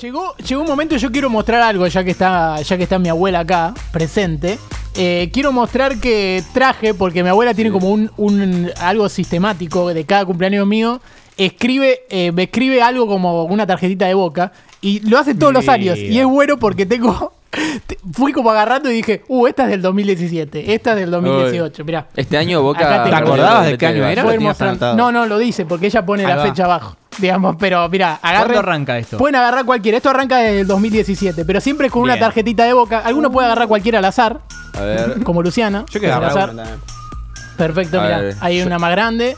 Llegó, llegó un momento, yo quiero mostrar algo, ya que está, ya que está mi abuela acá, presente. Eh, quiero mostrar que traje, porque mi abuela tiene como un, un- algo sistemático de cada cumpleaños mío. Escribe, eh, me escribe algo como una tarjetita de boca. Y lo hace todos los años. Y es bueno porque tengo. Fui como agarrando y dije, uh, esta es del 2017, esta es del 2018. Mirá. Este año Boca. te ¿Te acordabas de qué año era? No, no, lo dice, porque ella pone Ahí la va. fecha abajo. Digamos, pero mira, agarren. ¿Cuándo arranca esto? Pueden agarrar cualquiera. Esto arranca desde el 2017, pero siempre con una Bien. tarjetita de boca. Alguno puede agarrar cualquiera al azar, A ver. como Luciana. Yo quiero al agarrar azar. una también. Perfecto, A mira. ver, Hay yo- una más grande.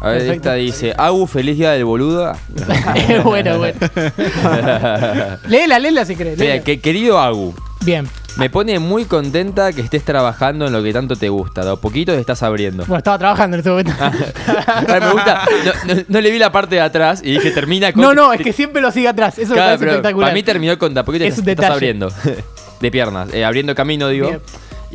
A ver, Perfecto. esta dice: Agu, feliz día del boludo. bueno, bueno. léela, léela si querés. Mira, que, querido Agu, Bien. me pone muy contenta que estés trabajando en lo que tanto te gusta. De a poquito te estás abriendo. Bueno, estaba trabajando en este momento. Ay, me gusta. No, no- no le vi la parte de atrás y dije: termina con. no, no, es que siempre lo sigue atrás. Eso me Claro, parece pero espectacular. Para mí terminó con de a poquito te, estás abriendo. De piernas, eh, abriendo camino, digo. Bien.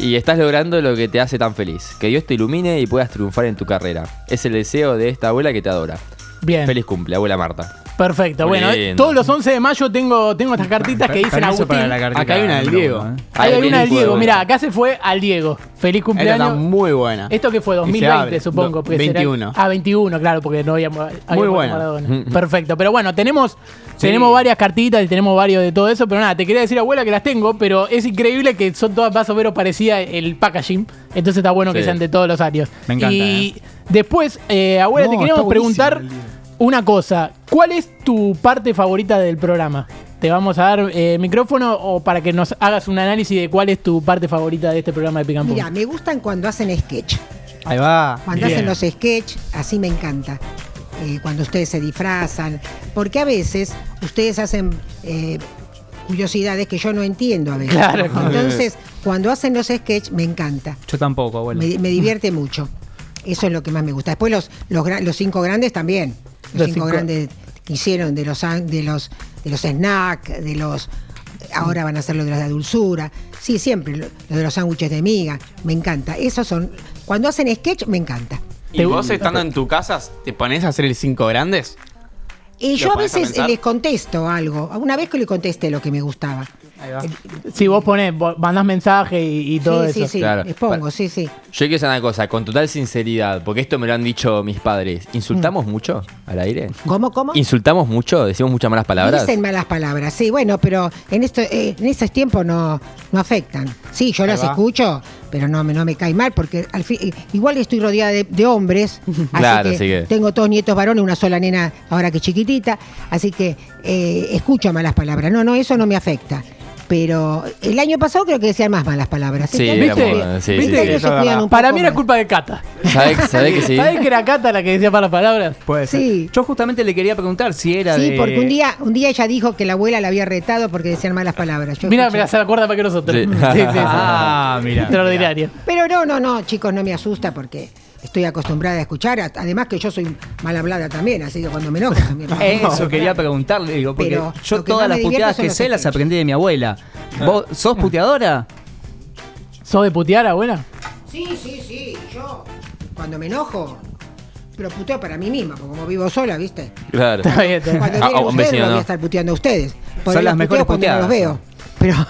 Y estás logrando lo que te hace tan feliz. Que Dios te ilumine y puedas triunfar en tu carrera. Es el deseo de esta abuela que te adora. Bien. Feliz cumple, abuela Marta. Perfecto. Muy bueno, lindo. todos los 11 de mayo tengo, tengo estas cartitas que dicen Permiso para Agustín. la cartita Acá hay una del número Diego. uno, ¿eh? Ahí hay una del Diego. el Mira, acá se fue al Diego. Feliz Esta cumpleaños. está muy buena. Esto que fue Y se 2020, abre. supongo. Do- porque será- 21. Ah, 21, claro, porque no habíamos. habíamos buena. Maradona. Perfecto. Pero bueno, tenemos, tenemos varias cartitas y tenemos varios de todo eso. Pero nada, te quería decir, abuela, que las tengo. Pero es increíble que son todas más o menos parecidas el packaging. Entonces está bueno que Sí. sean de todos los años. Me encanta, Y después, eh, abuela, No, te queríamos buenísimo preguntar el Diego. Una cosa. ¿Cuál es tu parte favorita del programa? Te vamos a dar eh, micrófono o para que nos hagas un análisis de cuál es tu parte favorita de este programa de Pican Pum. Mira, me gustan cuando hacen sketch. Ahí va. Cuando Bien. hacen los sketch, así me encanta. Eh, cuando ustedes se disfrazan. Porque a veces ustedes hacen eh, curiosidades que yo no entiendo a veces. Claro. Entonces, cuando hacen los sketch, me encanta. Yo tampoco, abuelo. Me, me divierte mucho. Eso es lo que más me gusta. Después los, los cinco grandes también. Los, Los cinco, cinco- grandes que hicieron de los de los de los snacks, de los ahora van a hacer lo de los de dulzura. Sí, siempre lo, lo de los sándwiches de miga, me encanta. Esos son cuando hacen sketch me encanta. ¿Y vos estando en tu casa, te pones a hacer el cinco grandes? Y ¿Lo yo a pones a veces les contesto algo. Una vez que le contesté lo que me gustaba. Si vos ponés, vos mandás mensaje y, y todo sí, eso. sí, sí, Claro. les pongo, sí, sí. Yo quiero decir una cosa, con total sinceridad, porque esto me lo han dicho mis padres. ¿Insultamos mucho al aire? ¿Cómo, cómo? ¿Insultamos mucho? ¿Decimos muchas malas palabras? Dicen malas palabras, sí, bueno, pero en esto, eh, en esos tiempos no, no afectan. Sí, yo Ahí las va. escucho, pero no me, no me cae mal, porque al fin, igual estoy rodeada de, de hombres, Claro, así, que así que- tengo todos nietos varones, una sola nena ahora que es chiquitita, así que eh, escucho malas palabras. No, no, eso no me afecta. Pero el año pasado creo que decían más malas palabras. Sí, que era ¿Viste? sí, ¿Viste? sí, Ellos sí. cuidan un Para poco mí era más. culpa de Cata. ¿Sabés, sabés que sí? ¿Sabés que era Cata la que decía malas palabras? Puede ser. Sí. Yo justamente le quería preguntar si era Sí, de... porque un día, un día ella dijo que la abuela la había retado porque decían malas palabras. Yo Mira, escuché. mira, se acuerda más que nosotros. Sí. Sí, sí, sí. Ah, mira. Extraordinario. Pero no, no, no, chicos, no me asusta porque estoy acostumbrada a escuchar. Además que yo soy mal hablada también, así que cuando me enojo también. Eso quería preguntarle, digo, porque Pero yo todas las puteadas que sé las aprendí de mi abuela. ¿Vos sos puteadora? ¿Sos de putear, abuela? Sí, sí, sí, yo cuando me enojo, pero puteo para mí misma, porque como vivo sola, ¿viste? Claro. Está bien, está bien. Cuando Ah, vienen un ustedes vecino no voy a estar puteando a ustedes. Por Son las mejores puteo cuando no los puteadas, veo. Pero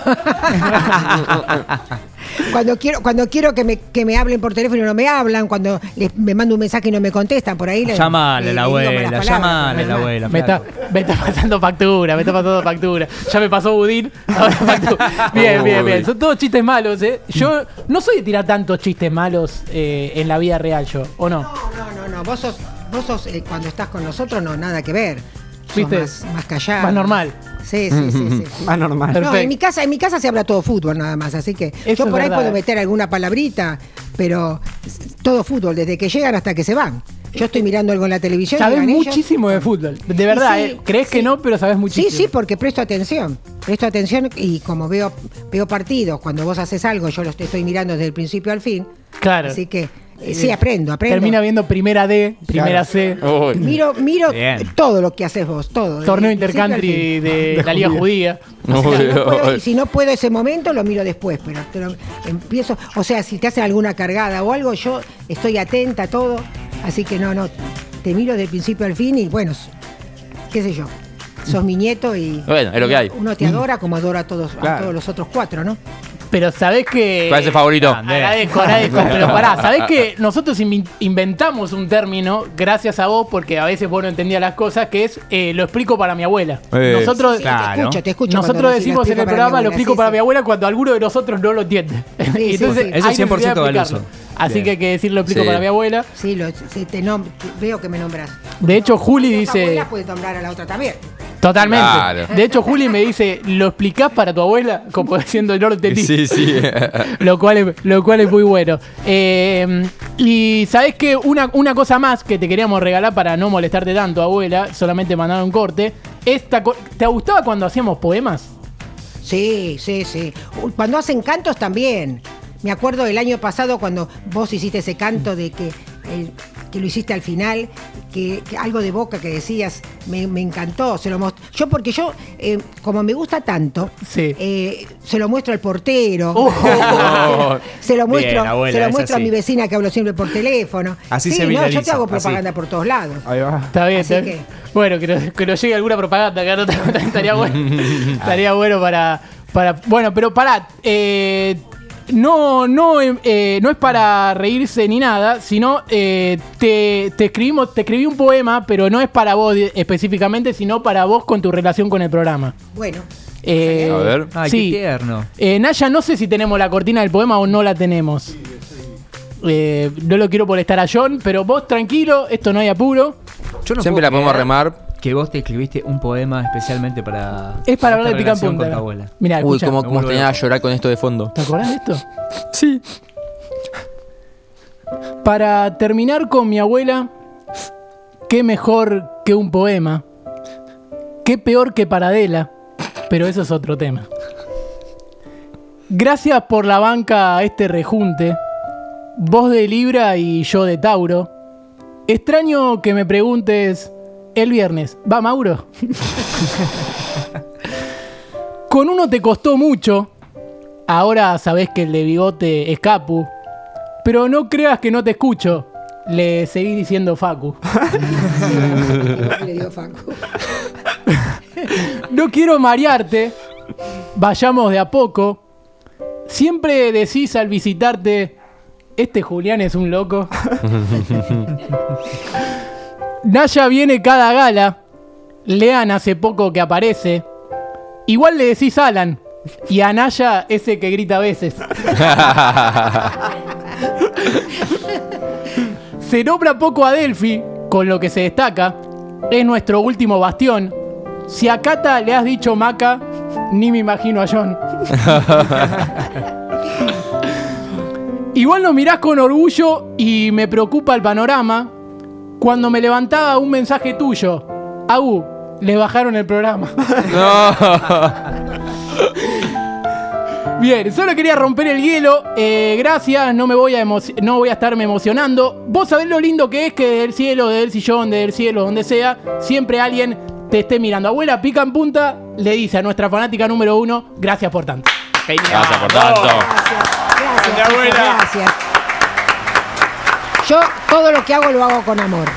cuando quiero cuando quiero que me, que me hablen por teléfono y no me hablan, cuando les, me mando un mensaje y no me contestan, por ahí le- Llamale a la abuela, llamale a la abuela. Me está, me está pasando factura, me está pasando factura. Ya me pasó Budín, ahora factura. Bien, bien, bien. Son todos chistes malos, ¿eh? Yo no soy de tirar tantos chistes malos eh, en la vida real, yo, ¿o no? No, no, no, no. Vos sos, vos sos eh, cuando estás con nosotros, no, nada que ver. Sos ¿Viste? Más, más callado. Más normal. Sí, sí, sí, sí. Más normal. No, en mi casa, en mi casa se habla todo fútbol nada más, así que Eso yo por ahí verdad. puedo meter alguna palabrita, pero todo fútbol, desde que llegan hasta que se van. Yo estoy mirando algo en la televisión. Sabes ellos. muchísimo de fútbol. De verdad, Sí, ¿eh? Crees que sí. no, pero sabes muchísimo. Sí, sí, porque presto atención. Presto atención y como veo, veo partidos, cuando vos haces algo, yo los estoy mirando desde el principio al fin. Claro. Así que sí, aprendo, aprendo. Termina viendo primera D, primera C, Uy. Miro, miro Bien. todo lo que haces vos, todo. torneo intercountry de la Liga Judía. O sea, no puedo- y si no puedo ese momento, lo miro después, pero, pero empiezo, o sea, si te hacen alguna cargada o algo, yo estoy atenta a todo, así que no, no, te miro desde el principio al fin y bueno, qué sé yo. sos mi nieto y. Bueno, es lo que hay. Uno te adora como adora a todos, a todos los otros cuatro, ¿no? Pero sabés que. ¿Cuál es el favorito? Agradezco, agradezco. Pero pará, sabés que nosotros inventamos un término, gracias a vos, porque a veces vos no entendías las cosas, que es eh, lo explico para mi abuela. Eh, nosotros Sí, Claro. Te escucho, te escucho. nosotros decimos en el mi programa, lo explico sí, para sí. mi abuela cuando alguno de nosotros no lo entiende. Entonces, sí. Eso es 100% necesidad de al explicarlo. uso. Así Bien. que hay que decir lo explico Sí. para mi abuela. Sí, lo, sí, te nom- veo que me nombras. De hecho, Juli dice. abuela puede nombrar a la otra también. Totalmente. Claro. De hecho, Juli me dice, ¿lo explicás para tu abuela? Como diciendo, no lo entendí. Sí, sí. Lo cual es, lo cual es muy bueno. Eh, y sabes que una, una cosa más que te queríamos regalar para no molestarte tanto, abuela, solamente mandar un corte. Esta, ¿Te gustaba cuando hacíamos poemas? Sí, sí, sí. Uy, Cuando hacen cantos también. Me acuerdo del año pasado cuando vos hiciste ese canto de que, eh, que lo hiciste al final, que, que algo de boca que decías, me, me encantó. Se lo yo porque yo, eh, como me gusta tanto, Sí. eh, se lo muestro al portero. Oh. se lo muestro, Bien, abuela, se lo es muestro a mi vecina que hablo siempre por teléfono. Así sí, se no, yo te hago así. propaganda por todos lados. Ahí va. Está bien, Así está bien. que- Bueno, que nos, que nos llegue alguna propaganda, que no estaría bueno. estaría bueno para, para. Bueno, pero pará. eh, no, no, eh, no es para reírse ni nada, sino eh, te, te escribimos, te escribí un poema, pero no es para vos específicamente, sino para vos con tu relación con el programa. Bueno, Eh, A ver. Ay, sí. qué tierno. Eh, Naya, no sé si tenemos la cortina del poema o no la tenemos. Eh, no lo quiero molestar a John, pero vos tranquilo, esto no hay apuro. Yo no Siempre la podemos remar. Que vos te escribiste un poema especialmente para. Es para hablar de pica en punta. con tu abuela. Mira, Uy, escucha. cómo, me cómo extrañaba loco. llorar con esto de fondo. ¿Te acordás de esto? Sí. Para terminar con mi abuela, qué mejor que un poema. Qué peor que Paradela, pero eso es otro tema. Gracias por la banca a este rejunte. Vos de Libra y yo de Tauro. Extraño que me preguntes el viernes, ¿va Mauro? Con uno te costó mucho. Ahora sabés que el de bigote es Capu. Pero no creas que no te escucho. Le seguí diciendo Facu. le digo Facu. No quiero marearte. Vayamos de a poco. Siempre decís al visitarte, este Julián es un loco. Naya viene cada gala. Lean hace poco que aparece. Igual le decís Alan. Y a Naya ese que grita a veces. Se nombra poco a Delphi, con lo que se destaca. Es nuestro último bastión. Si a Cata le has dicho Maca, ni me imagino a John. Igual lo mirás con orgullo y me preocupa el panorama. Cuando me levantaba un mensaje tuyo, Agu, le bajaron el programa. Bien, solo quería romper el hielo. Eh, gracias, no me voy a no voy a estarme emocionando. Vos sabés lo lindo que es que desde el cielo, desde el sillón, desde el cielo, donde sea, siempre alguien te esté mirando. Abuela, pica en punta, le dice a nuestra fanática número uno, gracias por tanto. Gracias por tanto. Gracias, gracias, gracias. Yo todo lo que hago lo hago con amor.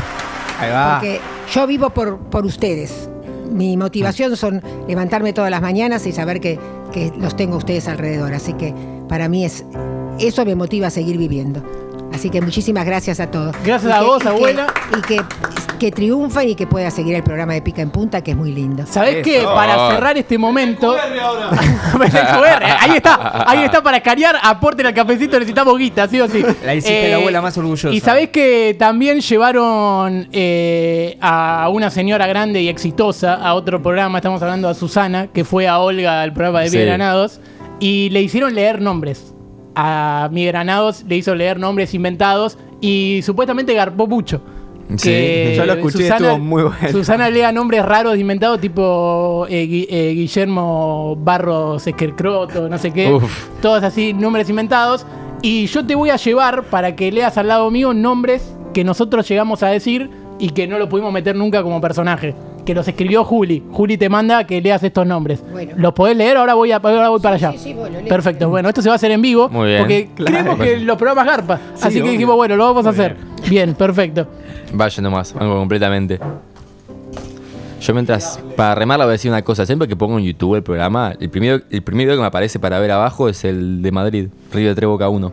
Ahí va. Porque yo vivo por, por ustedes. Mi motivación son levantarme todas las mañanas y saber que, que los tengo a ustedes alrededor. Así que para mí es eso me motiva a seguir viviendo. Así que muchísimas gracias a todos. Gracias a vos, y que- abuela. Y que, que triunfen y que pueda seguir el programa de Pica en Punta, que es muy lindo. ¿Sabés qué? Para cerrar este momento. El QR, ahí está, ahí está para escanear, aporten al cafecito, necesitamos guita, sí o sí. Eh, La hiciste la abuela más orgullosa. Y sabés que también llevaron eh, a una señora grande y exitosa a otro programa, estamos hablando a Susana, que fue a Olga al programa de Sí. Miguel Granados, y le hicieron leer nombres. A Miguel Granados le hizo leer nombres inventados y supuestamente garpó mucho. Sí. Que Yo lo escuché y estuvo muy bueno. Susana lea nombres raros inventados tipo eh, Gui- eh, Guillermo Barros Esquercroto, no sé qué. Uf. Todos así, nombres inventados. Y yo te voy a llevar para que leas al lado mío nombres que nosotros llegamos a decir y que no lo pudimos meter nunca como personaje. Que los escribió Juli. Juli te manda que leas estos nombres. Bueno. ¿Los podés leer? Ahora voy, a, ahora voy para allá. sí, sí, bueno, leo. Perfecto. Bueno, esto se va a hacer en vivo. Muy bien. Porque creemos que los programas garpa. así que dijimos, bueno, lo vamos a hacer. Bien, perfecto. Vaya nomás, vengo completamente. Yo mientras, para remarla voy a decir una cosa, siempre que pongo en YouTube el programa, el primero, el primer video que me aparece para ver abajo es el de Madrid, Río de Treboca 1.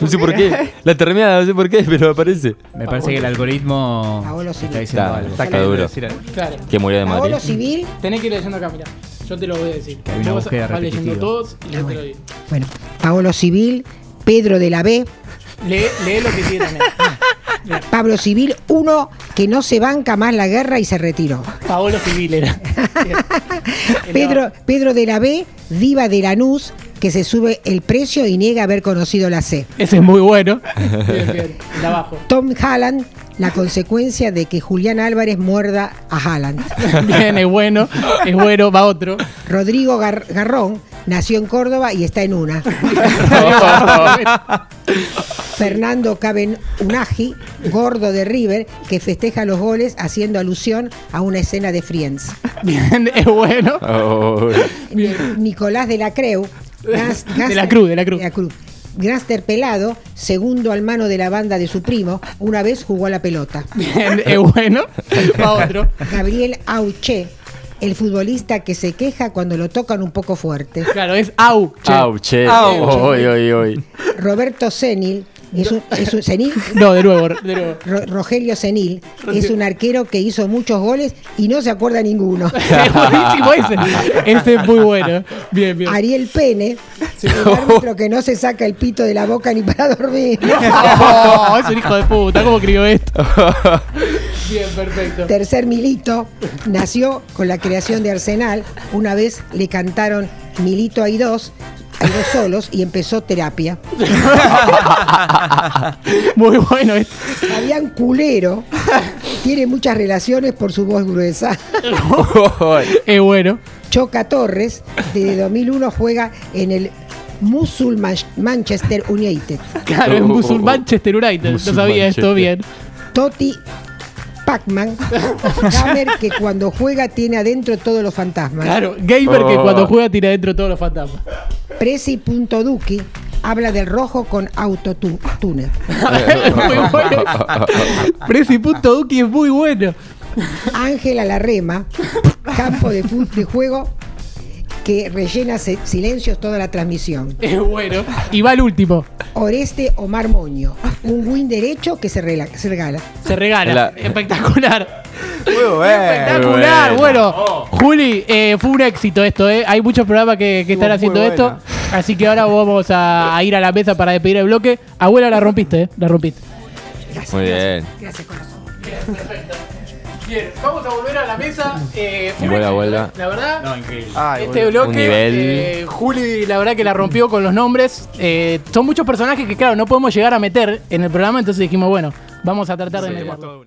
No sé por qué, la terminada, no sé por qué, pero me aparece. Me parece que el algoritmo Civil. está diciendo Está- algo. duro. decir algo. Claro. Que murió de Madrid. Paolo Civil, Tenés que ir leyendo acá, mira. Yo te lo voy a decir. hay una Vos búsqueda vas leyendo repetitiva. todos y yo te lo digo. bueno, Paolo Civil, Pedro de la B, Lee, lee lo que tiene. Pablo Civil, uno que no se banca más la guerra y se retiró. Paolo Civil era. Pedro, Pedro de la B, diva de Lanús, que se sube el precio y niega haber conocido la C. Ese es muy bueno. Bien, bien. De abajo. Tom Halland, la consecuencia de que Julián Álvarez muerda a Halland. Bien, es bueno. Es bueno, va otro. Rodrigo Gar- Garrón nació en Córdoba y está en una. Fernando Caben Unagi, gordo de River, que festeja los goles haciendo alusión a una escena de Friends. Bien, es bueno. Oh, Ni- Nicolás de la Creu, gas- De la Cruz, de la Cruz. Gánster pelado, segundo al mano de la banda de su primo, una vez jugó a la pelota. Bien, es bueno. Va otro. Gabriel Auche, el futbolista que se queja cuando lo tocan un poco fuerte. Claro, es au. che. Au, che. Au. Oy, oy, oy. Roberto Senil, es un, es un- Senil, No, de nuevo, de nuevo. Ro- Rogelio Senil, es un arquero que hizo muchos goles y no se acuerda ninguno. Es buenísimo ese. Ese es muy bueno. Bien, bien. Ariel Pene, un árbitro que no se saca el pito de la boca ni para dormir. Oh, es un hijo de puta. ¿Cómo escribió esto? Bien, perfecto. Tercer Milito nació con la creación de Arsenal. Una vez le cantaron Milito hay dos, dos solos y empezó terapia. Muy bueno esto. Fabián Culero tiene muchas relaciones por su voz gruesa. Es bueno. Choca Torres, desde 2001 juega en el Musul Man- Manchester United. Claro, es Musul Manchester United. No sabía esto Manchester. bien. Toti Pacman, gamer que cuando juega tiene adentro todos los fantasmas. Claro, gamer que Oh. cuando juega tira dentro todos los fantasmas. Prezi.duki habla del rojo con autotune. Es muy bueno. Prezi.duki es muy bueno. Ángela Larrema, campo de, de juego que rellena silencios toda la transmisión. Es bueno. Y va el último. Oreste Omar Moño, un win derecho que se, rela- se regala. Se regala. La- Espectacular. Muy bueno. Espectacular. Muy Bueno, Juli, eh, fue un éxito esto. Eh. Hay muchos programas que, que están haciendo buena. esto. Así que ahora vamos a, a ir a la mesa para despedir el bloque. Abuela, la rompiste, ¿eh? La rompiste. Gracias. Muy bien. Gracias, corazón. Bien, vamos a volver a la mesa. Eh, fue vuela. ¿eh? La verdad. No, increíble. Ay, Este boludo. bloque, Un nivel. eh, Juli, la verdad que la rompió con los nombres. Eh, son muchos personajes que, claro, no podemos llegar a meter en el programa, entonces dijimos, bueno, vamos a tratar de Sí, meterlo. todo una.